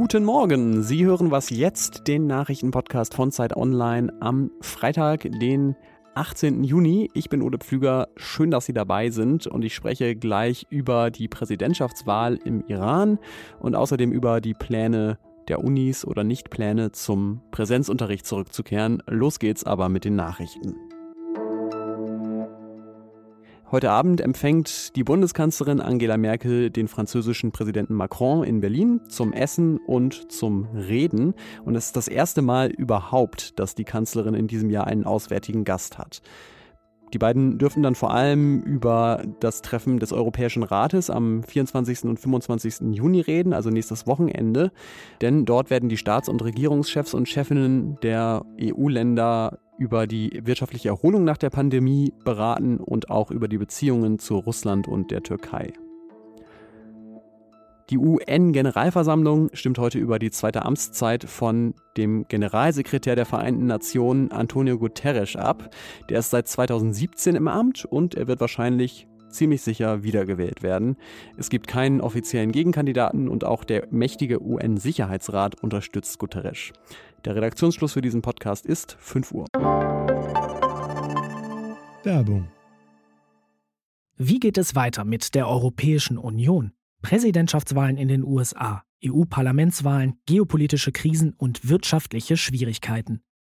Guten Morgen. Sie hören was jetzt, den Nachrichtenpodcast von Zeit Online am Freitag, den 18. Juni. Ich bin Ole Pflüger. Schön, dass Sie dabei sind und ich spreche gleich über die Präsidentschaftswahl im Iran und außerdem über die Pläne der Unis oder Nichtpläne zum Präsenzunterricht zurückzukehren. Los geht's aber mit den Nachrichten. Heute Abend empfängt die Bundeskanzlerin Angela Merkel den französischen Präsidenten Macron in Berlin zum Essen und zum Reden. Und es ist das erste Mal überhaupt, dass die Kanzlerin in diesem Jahr einen auswärtigen Gast hat. Die beiden dürfen dann vor allem über das Treffen des Europäischen Rates am 24. und 25. Juni reden, also nächstes Wochenende. Denn dort werden die Staats- und Regierungschefs und Chefinnen der EU-Länder über die wirtschaftliche Erholung nach der Pandemie beraten und auch über die Beziehungen zu Russland und der Türkei. Die UN-Generalversammlung stimmt heute über die zweite Amtszeit von dem Generalsekretär der Vereinten Nationen Antonio Guterres ab. Der ist seit 2017 im Amt und er wird wahrscheinlich ziemlich sicher wiedergewählt werden. Es gibt keinen offiziellen Gegenkandidaten und auch der mächtige UN-Sicherheitsrat unterstützt Guterres. Der Redaktionsschluss für diesen Podcast ist 5 Uhr. Werbung. Wie geht es weiter mit der Europäischen Union? Präsidentschaftswahlen in den USA, EU-Parlamentswahlen, geopolitische Krisen und wirtschaftliche Schwierigkeiten.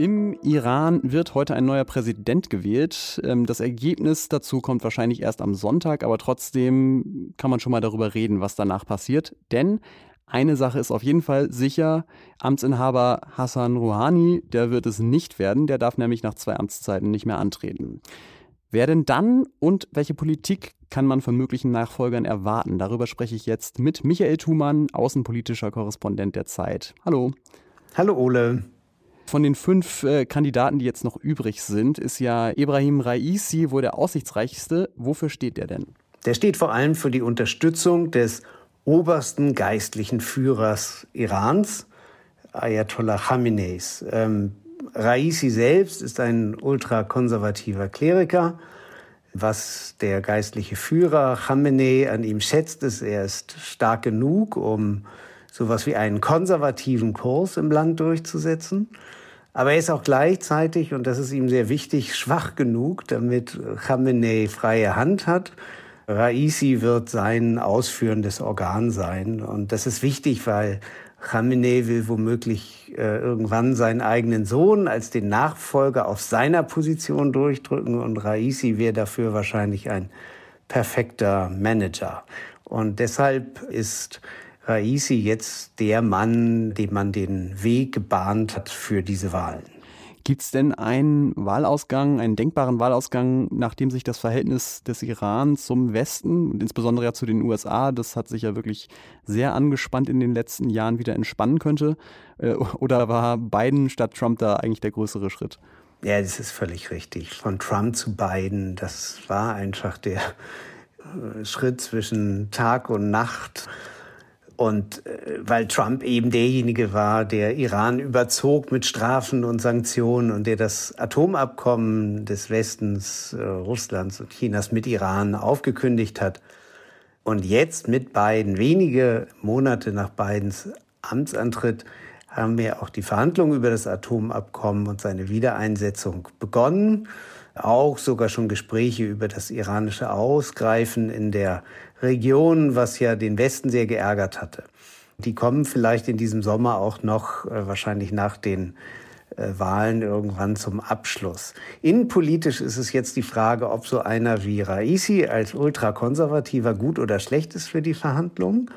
Im Iran wird heute ein neuer Präsident gewählt. Ähm, das Ergebnis dazu kommt wahrscheinlich erst am Sonntag, aber trotzdem kann man schon mal darüber reden, was danach passiert. Denn eine Sache ist auf jeden Fall sicher, Amtsinhaber Hassan Rouhani, der wird es nicht werden, der darf nämlich nach zwei Amtszeiten nicht mehr antreten. Wer denn dann und welche Politik kann man von möglichen Nachfolgern erwarten? Darüber spreche ich jetzt mit Michael Thumann, außenpolitischer Korrespondent der Zeit. Hallo. Hallo Ole. Von den fünf äh, Kandidaten, die jetzt noch übrig sind, ist ja Ibrahim Raisi wohl der aussichtsreichste. Wofür steht der denn? Der steht vor allem für die Unterstützung des obersten geistlichen Führers Irans, Ayatollah Khameneis. Ähm, Raisi selbst ist ein ultrakonservativer Kleriker. Was der geistliche Führer Khamenei an ihm schätzt, ist, er ist stark genug, um sowas wie einen konservativen Kurs im Land durchzusetzen. Aber er ist auch gleichzeitig, und das ist ihm sehr wichtig, schwach genug, damit Khamenei freie Hand hat. Raisi wird sein ausführendes Organ sein. Und das ist wichtig, weil Khamenei will womöglich äh, irgendwann seinen eigenen Sohn als den Nachfolger auf seiner Position durchdrücken. Und Raisi wäre dafür wahrscheinlich ein perfekter Manager. Und deshalb ist Raisi jetzt der Mann, dem man den Weg gebahnt hat für diese Wahlen. Gibt es denn einen Wahlausgang, einen denkbaren Wahlausgang, nachdem sich das Verhältnis des Iran zum Westen und insbesondere ja zu den USA, das hat sich ja wirklich sehr angespannt in den letzten Jahren wieder entspannen könnte? Äh, oder war Biden statt Trump da eigentlich der größere Schritt? Ja, das ist völlig richtig. Von Trump zu Biden, das war einfach der äh, Schritt zwischen Tag und Nacht. Und äh, weil Trump eben derjenige war, der Iran überzog mit Strafen und Sanktionen und der das Atomabkommen des Westens, äh, Russlands und Chinas mit Iran aufgekündigt hat. Und jetzt mit Biden, wenige Monate nach Bidens Amtsantritt, haben wir auch die Verhandlungen über das Atomabkommen und seine Wiedereinsetzung begonnen. Auch sogar schon Gespräche über das iranische Ausgreifen in der Region, was ja den Westen sehr geärgert hatte. Die kommen vielleicht in diesem Sommer auch noch, äh, wahrscheinlich nach den äh, Wahlen irgendwann zum Abschluss. Innenpolitisch ist es jetzt die Frage, ob so einer wie Raisi als ultrakonservativer gut oder schlecht ist für die Verhandlungen.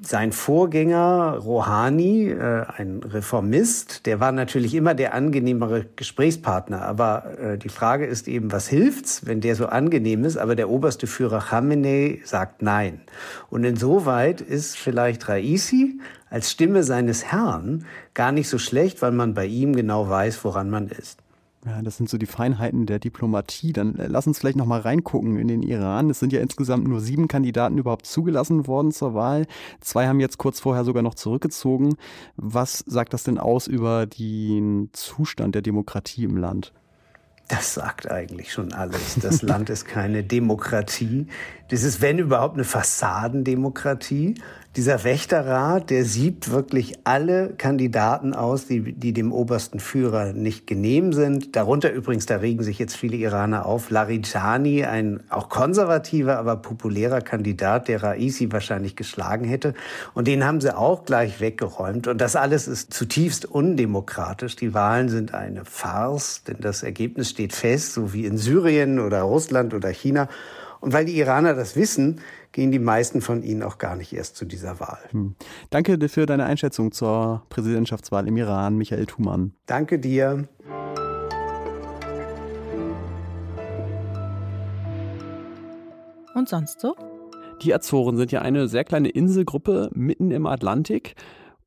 Sein Vorgänger Rouhani, äh, ein Reformist, der war natürlich immer der angenehmere Gesprächspartner. Aber äh, die Frage ist eben, was hilft's, wenn der so angenehm ist, aber der oberste Führer Khamenei sagt nein. Und insoweit ist vielleicht Raisi als Stimme seines Herrn gar nicht so schlecht, weil man bei ihm genau weiß, woran man ist. Ja, das sind so die Feinheiten der Diplomatie. Dann äh, lass uns vielleicht noch mal reingucken in den Iran. Es sind ja insgesamt nur sieben Kandidaten überhaupt zugelassen worden zur Wahl. Zwei haben jetzt kurz vorher sogar noch zurückgezogen. Was sagt das denn aus über den Zustand der Demokratie im Land? Das sagt eigentlich schon alles. Das Land ist keine Demokratie. Das ist, wenn überhaupt, eine Fassadendemokratie. Dieser Wächterrat, der siebt wirklich alle Kandidaten aus, die, die dem obersten Führer nicht genehm sind. Darunter übrigens, da regen sich jetzt viele Iraner auf, Larijani, ein auch konservativer, aber populärer Kandidat, der Raisi wahrscheinlich geschlagen hätte. Und den haben sie auch gleich weggeräumt. Und das alles ist zutiefst undemokratisch. Die Wahlen sind eine Farce, denn das Ergebnis steht fest, so wie in Syrien oder Russland oder China. Und weil die Iraner das wissen, gehen die meisten von ihnen auch gar nicht erst zu dieser Wahl. Hm. Danke für deine Einschätzung zur Präsidentschaftswahl im Iran, Michael Thumann. Danke dir. Und sonst so? Die Azoren sind ja eine sehr kleine Inselgruppe mitten im Atlantik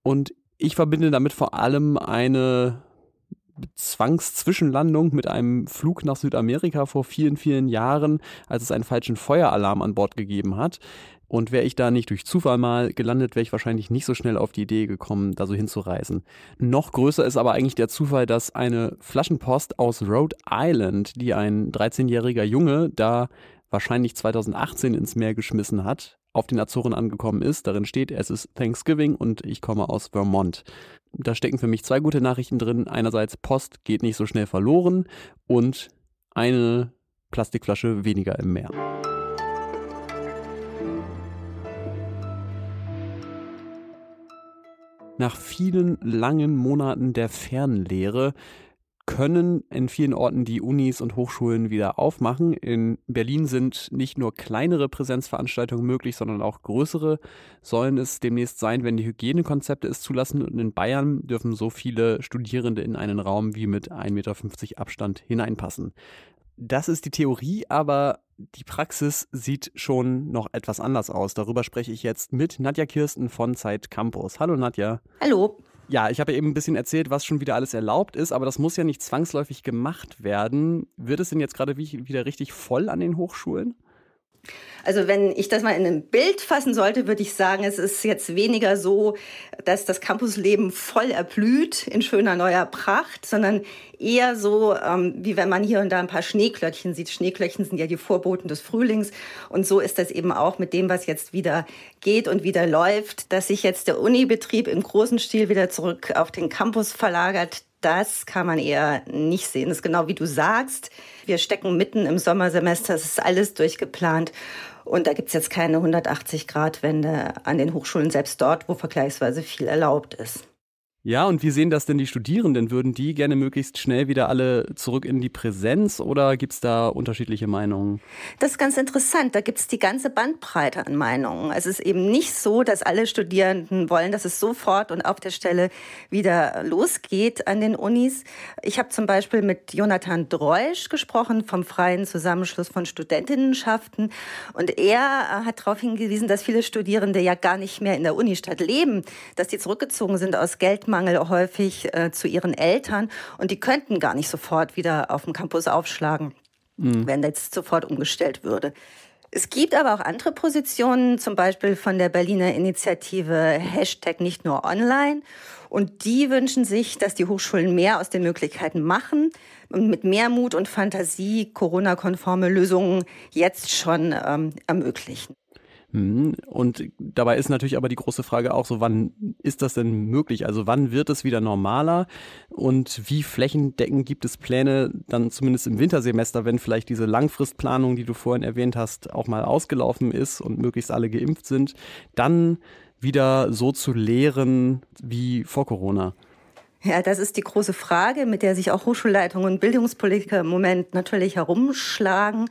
und ich verbinde damit vor allem eine Zwangszwischenlandung mit einem Flug nach Südamerika vor vielen, vielen Jahren, als es einen falschen Feueralarm an Bord gegeben hat. Und wäre ich da nicht durch Zufall mal gelandet, wäre ich wahrscheinlich nicht so schnell auf die Idee gekommen, da so hinzureisen. Noch größer ist aber eigentlich der Zufall, dass eine Flaschenpost aus Rhode Island, die ein 13-jähriger Junge da wahrscheinlich 2018 ins Meer geschmissen hat, auf den Azoren angekommen ist. Darin steht, es ist Thanksgiving und ich komme aus Vermont. Da stecken für mich zwei gute Nachrichten drin. Einerseits, Post geht nicht so schnell verloren und eine Plastikflasche weniger im Meer. Nach vielen langen Monaten der Fernlehre können in vielen Orten die Unis und Hochschulen wieder aufmachen. In Berlin sind nicht nur kleinere Präsenzveranstaltungen möglich, sondern auch größere sollen es demnächst sein, wenn die Hygienekonzepte es zulassen. Und in Bayern dürfen so viele Studierende in einen Raum wie mit 1,50 Meter Abstand hineinpassen. Das ist die Theorie, aber die Praxis sieht schon noch etwas anders aus. Darüber spreche ich jetzt mit Nadja Kirsten von Zeit Campus. Hallo Nadja. Hallo. Ja, ich habe eben ein bisschen erzählt, was schon wieder alles erlaubt ist, aber das muss ja nicht zwangsläufig gemacht werden. Wird es denn jetzt gerade wieder richtig voll an den Hochschulen? Also wenn ich das mal in ein Bild fassen sollte, würde ich sagen, es ist jetzt weniger so, dass das Campusleben voll erblüht in schöner neuer Pracht, sondern eher so, ähm, wie wenn man hier und da ein paar Schneeklöckchen sieht. Schneeklöckchen sind ja die Vorboten des Frühlings. Und so ist das eben auch mit dem, was jetzt wieder geht und wieder läuft, dass sich jetzt der Unibetrieb im großen Stil wieder zurück auf den Campus verlagert das kann man eher nicht sehen. Das ist genau wie du sagst. Wir stecken mitten im Sommersemester, es ist alles durchgeplant. Und da gibt es jetzt keine 180-Grad-Wende an den Hochschulen, selbst dort, wo vergleichsweise viel erlaubt ist. Ja, und wie sehen das denn die Studierenden? Würden die gerne möglichst schnell wieder alle zurück in die Präsenz oder gibt es da unterschiedliche Meinungen? Das ist ganz interessant. Da gibt es die ganze Bandbreite an Meinungen. Es ist eben nicht so, dass alle Studierenden wollen, dass es sofort und auf der Stelle wieder losgeht an den Unis. Ich habe zum Beispiel mit Jonathan Dreusch gesprochen vom Freien Zusammenschluss von Studentinnenschaften. Und er hat darauf hingewiesen, dass viele Studierende ja gar nicht mehr in der Unistadt leben, dass die zurückgezogen sind aus Geld Geldmangel häufig äh, zu ihren Eltern und die könnten gar nicht sofort wieder auf dem Campus aufschlagen, mhm. wenn jetzt sofort umgestellt würde. Es gibt aber auch andere Positionen, zum Beispiel von der Berliner Initiative Hashtag nicht nur online. Und die wünschen sich, dass die Hochschulen mehr aus den Möglichkeiten machen und mit mehr Mut und Fantasie Corona-konforme Lösungen jetzt schon ähm, ermöglichen. Mhm. Und dabei ist natürlich aber die große Frage auch so, wann ist das denn möglich? Also wann wird es wieder normaler? Und wie flächendeckend gibt es Pläne dann zumindest im Wintersemester, wenn vielleicht diese Langfristplanung, die du vorhin erwähnt hast, auch mal ausgelaufen ist und möglichst alle geimpft sind, dann wieder so zu lehren wie vor Corona? Ja, das ist die große Frage, mit der sich auch Hochschulleitungen und Bildungspolitiker im Moment natürlich herumschlagen.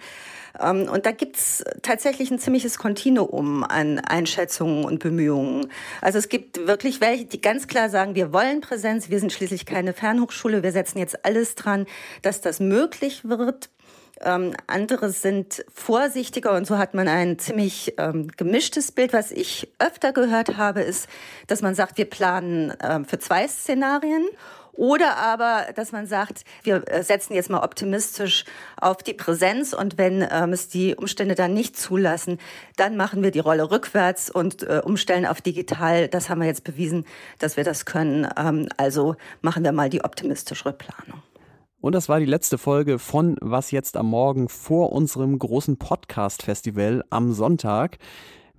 Ähm, und da gibt's tatsächlich ein ziemliches Kontinuum an Einschätzungen und Bemühungen. Also es gibt wirklich welche, die ganz klar sagen, wir wollen Präsenz, wir sind schließlich keine Fernhochschule, wir setzen jetzt alles dran, dass das möglich wird. Ähm, andere sind vorsichtiger und so hat man ein ziemlich ähm, gemischtes Bild. Was ich öfter gehört habe, ist, dass man sagt, wir planen ähm, für zwei Szenarien oder aber, dass man sagt, wir äh, setzen jetzt mal optimistisch auf die Präsenz und wenn ähm, es die Umstände dann nicht zulassen, dann machen wir die Rolle rückwärts und äh, umstellen auf digital. Das haben wir jetzt bewiesen, dass wir das können. Ähm, also machen wir mal die optimistischere Planung. Und das war die letzte Folge von Was jetzt am Morgen vor unserem großen Podcast-Festival am Sonntag.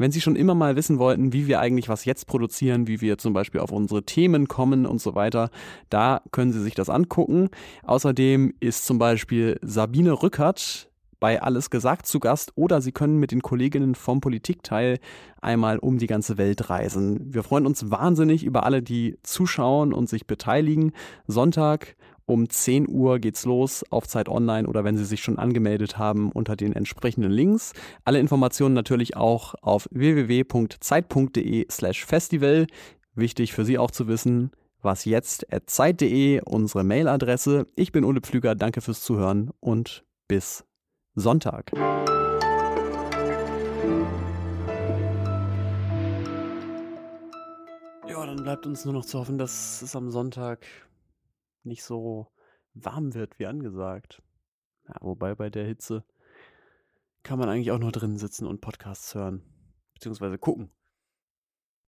Wenn Sie schon immer mal wissen wollten, wie wir eigentlich was jetzt produzieren, wie wir zum Beispiel auf unsere Themen kommen und so weiter, da können Sie sich das angucken. Außerdem ist zum Beispiel Sabine Rückert bei Alles gesagt zu Gast oder Sie können mit den Kolleginnen vom Politikteil einmal um die ganze Welt reisen. Wir freuen uns wahnsinnig über alle, die zuschauen und sich beteiligen. Sonntag um 10 Uhr geht's los auf Zeit Online oder wenn Sie sich schon angemeldet haben unter den entsprechenden Links. Alle Informationen natürlich auch auf www.zeit.de/slash festival. Wichtig für Sie auch zu wissen, was jetzt zeit.de, unsere Mailadresse. Ich bin Ole Pflüger, danke fürs Zuhören und bis Sonntag. Ja, dann bleibt uns nur noch zu hoffen, dass es am Sonntag nicht so warm wird wie angesagt. Ja, wobei bei der Hitze kann man eigentlich auch nur drin sitzen und Podcasts hören. Beziehungsweise gucken.